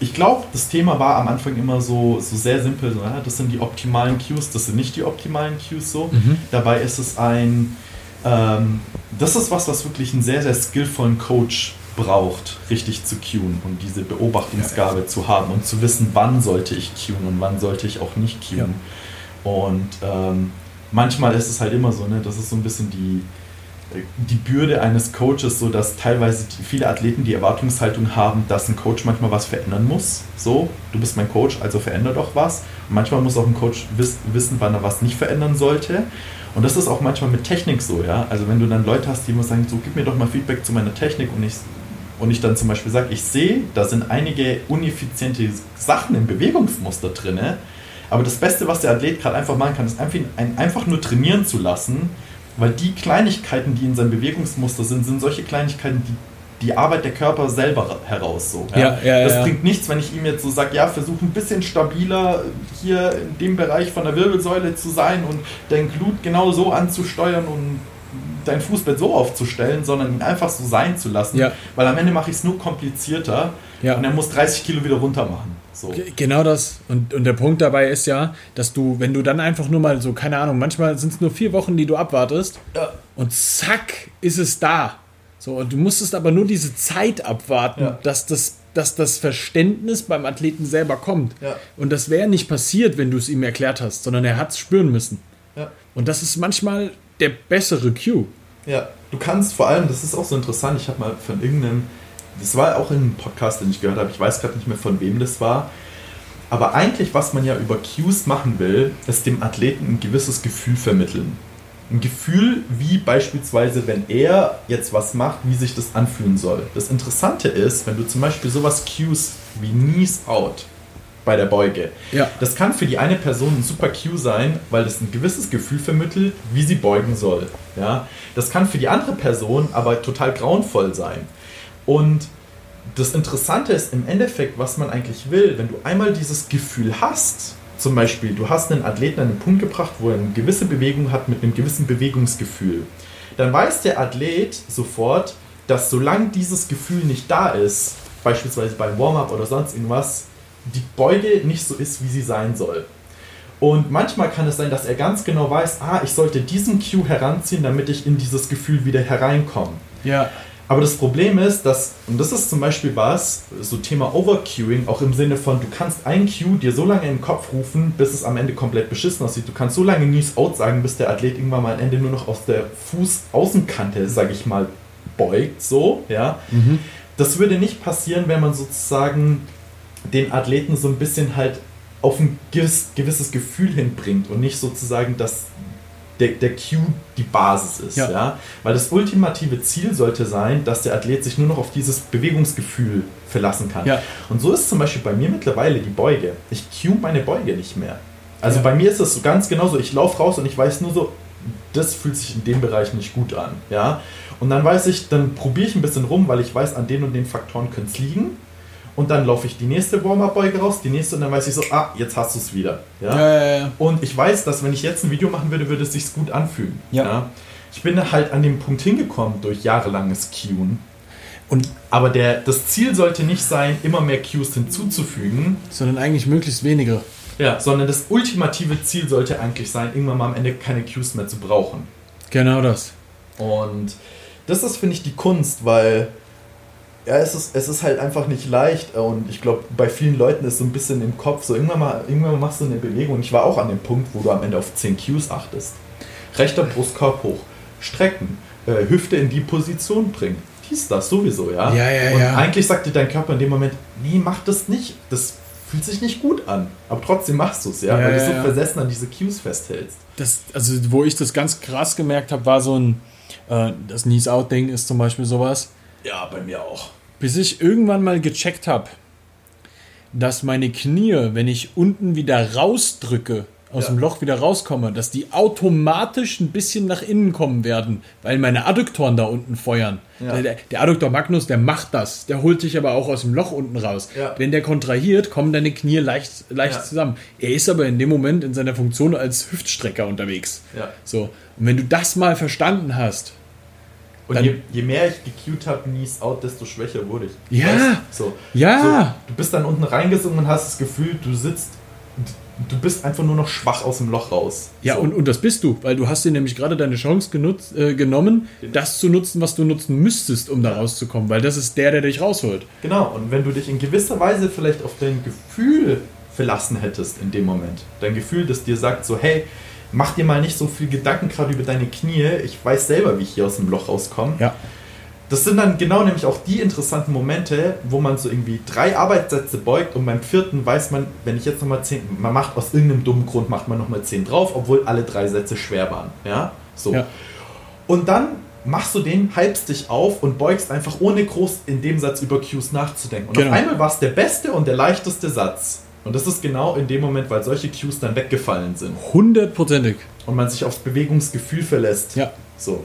[SPEAKER 2] ich glaube, das Thema war am Anfang immer so, so sehr simpel, so, das sind die optimalen Cues, das sind nicht die optimalen Cues so. Mhm. Dabei ist es ein, ähm, das ist was, was wirklich einen sehr, sehr skillvollen Coach braucht, richtig zu cueen und diese Beobachtungsgabe ja, ja. zu haben und zu wissen, wann sollte ich cueen und wann sollte ich auch nicht cueen. Ja. Und ähm, manchmal ist es halt immer so, ne, das ist so ein bisschen die, die Bürde eines Coaches, so dass teilweise viele Athleten die Erwartungshaltung haben, dass ein Coach manchmal was verändern muss. So, du bist mein Coach, also veränder doch was. Und manchmal muss auch ein Coach wiss, wissen, wann er was nicht verändern sollte. Und das ist auch manchmal mit Technik so, ja. Also wenn du dann Leute hast, die immer sagen, so gib mir doch mal Feedback zu meiner Technik und ich und ich dann zum Beispiel sage, ich sehe, da sind einige uneffiziente Sachen im Bewegungsmuster drin, aber das Beste, was der Athlet gerade einfach machen kann, ist einfach, einfach nur trainieren zu lassen, weil die Kleinigkeiten, die in seinem Bewegungsmuster sind, sind solche Kleinigkeiten, die die Arbeit der Körper selber heraus. So,
[SPEAKER 1] ja? Ja, ja,
[SPEAKER 2] das bringt nichts, wenn ich ihm jetzt so sage, ja, versuch ein bisschen stabiler hier in dem Bereich von der Wirbelsäule zu sein und dein Glut genau so anzusteuern und dein Fußbett so aufzustellen, sondern ihn einfach so sein zu lassen. Weil am Ende mache ich es nur komplizierter und er muss 30 Kilo wieder runter machen. So.
[SPEAKER 1] Genau das. Und, und der Punkt dabei ist ja, dass du, wenn du dann einfach nur mal so, keine Ahnung, manchmal sind es nur vier Wochen, die du abwartest
[SPEAKER 2] ja.
[SPEAKER 1] und zack, ist es da. So, und du musstest aber nur diese Zeit abwarten, ja. dass, das, dass das Verständnis beim Athleten selber kommt.
[SPEAKER 2] Ja.
[SPEAKER 1] Und das wäre nicht passiert, wenn du es ihm erklärt hast, sondern er hat es spüren müssen. Und das ist manchmal der bessere Cue.
[SPEAKER 2] Ja, du kannst vor allem, das ist auch so interessant, ich habe mal von irgendeinem, das war auch in einem Podcast, den ich gehört habe, ich weiß gerade nicht mehr von wem das war, aber eigentlich, was man ja über Cues machen will, ist dem Athleten ein gewisses Gefühl vermitteln. Ein Gefühl, wie beispielsweise, wenn er jetzt was macht, wie sich das anfühlen soll. Das Interessante ist, wenn du zum Beispiel sowas Cues wie Knees Out bei der Beuge.
[SPEAKER 1] Ja.
[SPEAKER 2] Das kann für die eine Person ein super Cue sein, weil das ein gewisses Gefühl vermittelt, wie sie beugen soll. Ja? Das kann für die andere Person aber total grauenvoll sein. Und das Interessante ist im Endeffekt, was man eigentlich will, wenn du einmal dieses Gefühl hast, zum Beispiel, du hast einen Athleten an einen Punkt gebracht, wo er eine gewisse Bewegung hat mit einem gewissen Bewegungsgefühl, dann weiß der Athlet sofort, dass solange dieses Gefühl nicht da ist, beispielsweise beim Warm-up oder sonst irgendwas, die Beuge nicht so ist, wie sie sein soll. Und manchmal kann es sein, dass er ganz genau weiß, ah, ich sollte diesen Cue heranziehen, damit ich in dieses Gefühl wieder hereinkomme.
[SPEAKER 1] Ja.
[SPEAKER 2] Aber das Problem ist, dass, und das ist zum Beispiel was, so Thema Overcuing, auch im Sinne von, du kannst ein Cue dir so lange in den Kopf rufen, bis es am Ende komplett beschissen aussieht. Du kannst so lange Knees Out sagen, bis der Athlet irgendwann mal am Ende nur noch aus der Fußaußenkante, sage ich mal, beugt, so, ja.
[SPEAKER 1] Mhm.
[SPEAKER 2] Das würde nicht passieren, wenn man sozusagen den Athleten so ein bisschen halt auf ein gewiss, gewisses Gefühl hinbringt und nicht sozusagen, dass der, der Cue die Basis ist.
[SPEAKER 1] Ja.
[SPEAKER 2] ja. Weil das ultimative Ziel sollte sein, dass der Athlet sich nur noch auf dieses Bewegungsgefühl verlassen kann.
[SPEAKER 1] Ja.
[SPEAKER 2] Und so ist zum Beispiel bei mir mittlerweile die Beuge. Ich cue meine Beuge nicht mehr. Also ja. bei mir ist es so ganz genauso, ich laufe raus und ich weiß nur so, das fühlt sich in dem Bereich nicht gut an. Ja? Und dann weiß ich, dann probiere ich ein bisschen rum, weil ich weiß, an den und den Faktoren könnte es liegen. Und dann laufe ich die nächste Warm-Up-Beuge raus, die nächste und dann weiß ich so, ah, jetzt hast du es wieder. Ja? Ja, ja, ja? Und ich weiß, dass wenn ich jetzt ein Video machen würde, würde es sich gut anfühlen. Ja. Ich bin halt an dem Punkt hingekommen durch jahrelanges Cueen. Und aber der, das Ziel sollte nicht sein, immer mehr Cues hinzuzufügen.
[SPEAKER 1] Sondern eigentlich möglichst wenige.
[SPEAKER 2] Ja, sondern das ultimative Ziel sollte eigentlich sein, irgendwann mal am Ende keine Cues mehr zu brauchen.
[SPEAKER 1] Genau das.
[SPEAKER 2] Und das ist, finde ich, die Kunst, weil ja, es ist, es ist halt einfach nicht leicht. Und ich glaube, bei vielen Leuten ist so ein bisschen im Kopf so, irgendwann mal, irgendwann machst du eine Bewegung. Ich war auch an dem Punkt, wo du am Ende auf 10 Cues achtest. Rechter Brustkorb hoch, strecken, äh, Hüfte in die Position bringen, dies, das sowieso, ja.
[SPEAKER 1] Ja, ja,
[SPEAKER 2] und
[SPEAKER 1] ja.
[SPEAKER 2] eigentlich sagt dir dein Körper in dem Moment, nee, mach das nicht, das fühlt sich nicht gut an, aber trotzdem machst du es, ja, ja, weil ja, du so versessen an diese Cues festhältst.
[SPEAKER 1] Das, also, wo ich das ganz krass gemerkt habe, war so ein, äh, das Knees-Out-Ding ist zum Beispiel sowas.
[SPEAKER 2] Ja, bei mir auch
[SPEAKER 1] bis ich irgendwann mal gecheckt habe, dass meine Knie, wenn ich unten wieder rausdrücke, aus ja. dem Loch wieder rauskomme, dass die automatisch ein bisschen nach innen kommen werden, weil meine Adduktoren da unten feuern. Ja. Der, der, Adduktor Magnus, der macht das, der holt dich aber auch aus dem Loch unten raus. Ja. Wenn der kontrahiert, kommen deine Knie leicht, leicht zusammen. Er ist aber in dem Moment in seiner Funktion als Hüftstrecker unterwegs. So. Und wenn du das mal verstanden hast,
[SPEAKER 2] und je, je, mehr ich gecued habe, Knees out, desto schwächer wurde ich.
[SPEAKER 1] Ja. Weißt,
[SPEAKER 2] so.
[SPEAKER 1] Ja. So,
[SPEAKER 2] du bist dann unten reingesungen und hast das Gefühl, du sitzt, du bist einfach nur noch schwach aus dem Loch raus.
[SPEAKER 1] Ja, so. und, und das bist du, weil du hast dir nämlich gerade deine Chance genutzt, äh, genommen, genau. das zu nutzen, was du nutzen müsstest, um da rauszukommen, weil das ist der, der dich rausholt.
[SPEAKER 2] Genau, und wenn du dich in gewisser Weise vielleicht auf dein Gefühl verlassen hättest in dem Moment, dein Gefühl, das dir sagt so, hey, mach dir mal nicht so viel Gedanken gerade über deine Knie. Ich weiß selber, wie ich hier aus dem Loch rauskomme.
[SPEAKER 1] Ja.
[SPEAKER 2] Das sind dann genau nämlich auch die interessanten Momente, wo man so irgendwie drei Arbeitssätze beugt und beim vierten weiß man, wenn ich jetzt nochmal zehn, man macht aus irgendeinem dummen Grund, macht man nochmal zehn drauf, obwohl alle drei Sätze schwer waren. Ja, so. Ja. Und dann machst du den, halbst dich auf und beugst einfach ohne groß in dem Satz über Cues nachzudenken. Und genau. auf einmal war es der beste und der leichteste Satz. Und das ist genau in dem Moment, weil solche Cues dann weggefallen sind.
[SPEAKER 1] Hundertprozentig.
[SPEAKER 2] Und man sich aufs Bewegungsgefühl verlässt.
[SPEAKER 1] Ja.
[SPEAKER 2] So.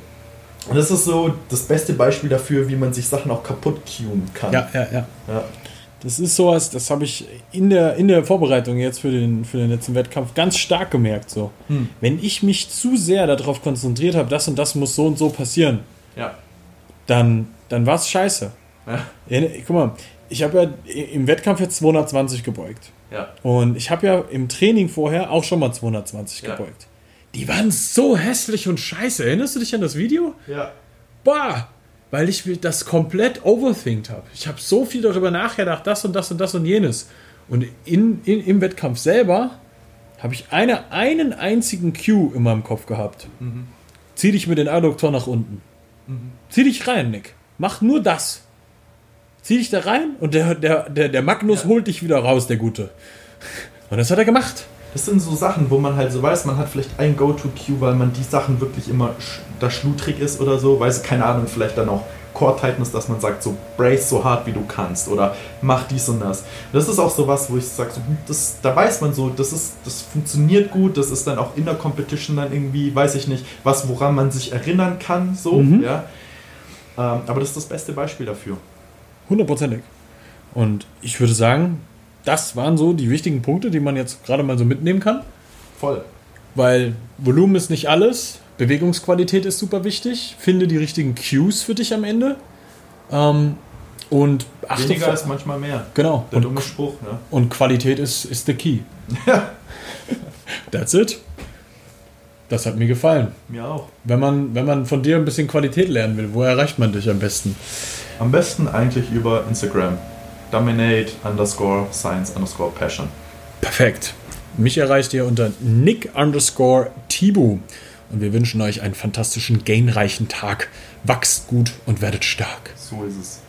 [SPEAKER 2] Und das ist so das beste Beispiel dafür, wie man sich Sachen auch kaputt cuen kann.
[SPEAKER 1] Ja, ja, ja. ja. Das ist sowas, das habe ich in der, in der Vorbereitung jetzt für den, für den letzten Wettkampf ganz stark gemerkt. So. Hm. Wenn ich mich zu sehr darauf konzentriert habe, das und das muss so und so passieren,
[SPEAKER 2] ja.
[SPEAKER 1] dann, dann war es scheiße. Ja. Guck mal, ich habe ja im Wettkampf jetzt 220 gebeugt.
[SPEAKER 2] Ja.
[SPEAKER 1] Und ich habe ja im Training vorher auch schon mal 220 ja. gebeugt. Die waren so hässlich und scheiße. Erinnerst du dich an das Video?
[SPEAKER 2] Ja.
[SPEAKER 1] Boah, weil ich das komplett overthinkt habe. Ich habe so viel darüber nachgedacht, das und das und das und jenes. Und in, in, im Wettkampf selber habe ich eine, einen einzigen Cue in meinem Kopf gehabt. Mhm. Zieh dich mit den Adduktor nach unten. Mhm. Zieh dich rein, Nick. Mach nur das zieh dich da rein und der, der, der, der Magnus ja. holt dich wieder raus, der Gute. Und das hat er gemacht.
[SPEAKER 2] Das sind so Sachen, wo man halt so weiß, man hat vielleicht ein Go-To-Cue, weil man die Sachen wirklich immer da schludrig ist oder so. Weiß, keine Ahnung, vielleicht dann auch Core Tightness, dass man sagt, so brace so hart wie du kannst oder mach dies und das. Das ist auch so was, wo ich sage, so, hm, das, da weiß man so, das, ist, das funktioniert gut, das ist dann auch in der Competition dann irgendwie, weiß ich nicht, was, woran man sich erinnern kann, so, mhm. ja. Ähm, aber das ist das beste Beispiel dafür.
[SPEAKER 1] Hundertprozentig. Und ich würde sagen, das waren so die wichtigen Punkte, die man jetzt gerade mal so mitnehmen kann.
[SPEAKER 2] Voll.
[SPEAKER 1] Weil Volumen ist nicht alles, Bewegungsqualität ist super wichtig, finde die richtigen Cues für dich am Ende. Ähm, und
[SPEAKER 2] achte Weniger ist manchmal mehr.
[SPEAKER 1] Genau.
[SPEAKER 2] Der und, dumme Spruch. Ne?
[SPEAKER 1] Und Qualität ist, ist the key. That's it. Das hat mir gefallen.
[SPEAKER 2] Mir auch.
[SPEAKER 1] Wenn man, wenn man von dir ein bisschen Qualität lernen will, wo erreicht man dich am besten?
[SPEAKER 2] Am besten eigentlich über Instagram. Dominate underscore science underscore passion.
[SPEAKER 1] Perfekt. Mich erreicht ihr unter Nick underscore Tibu. Und wir wünschen euch einen fantastischen, gainreichen Tag. Wachst gut und werdet stark.
[SPEAKER 2] So ist es.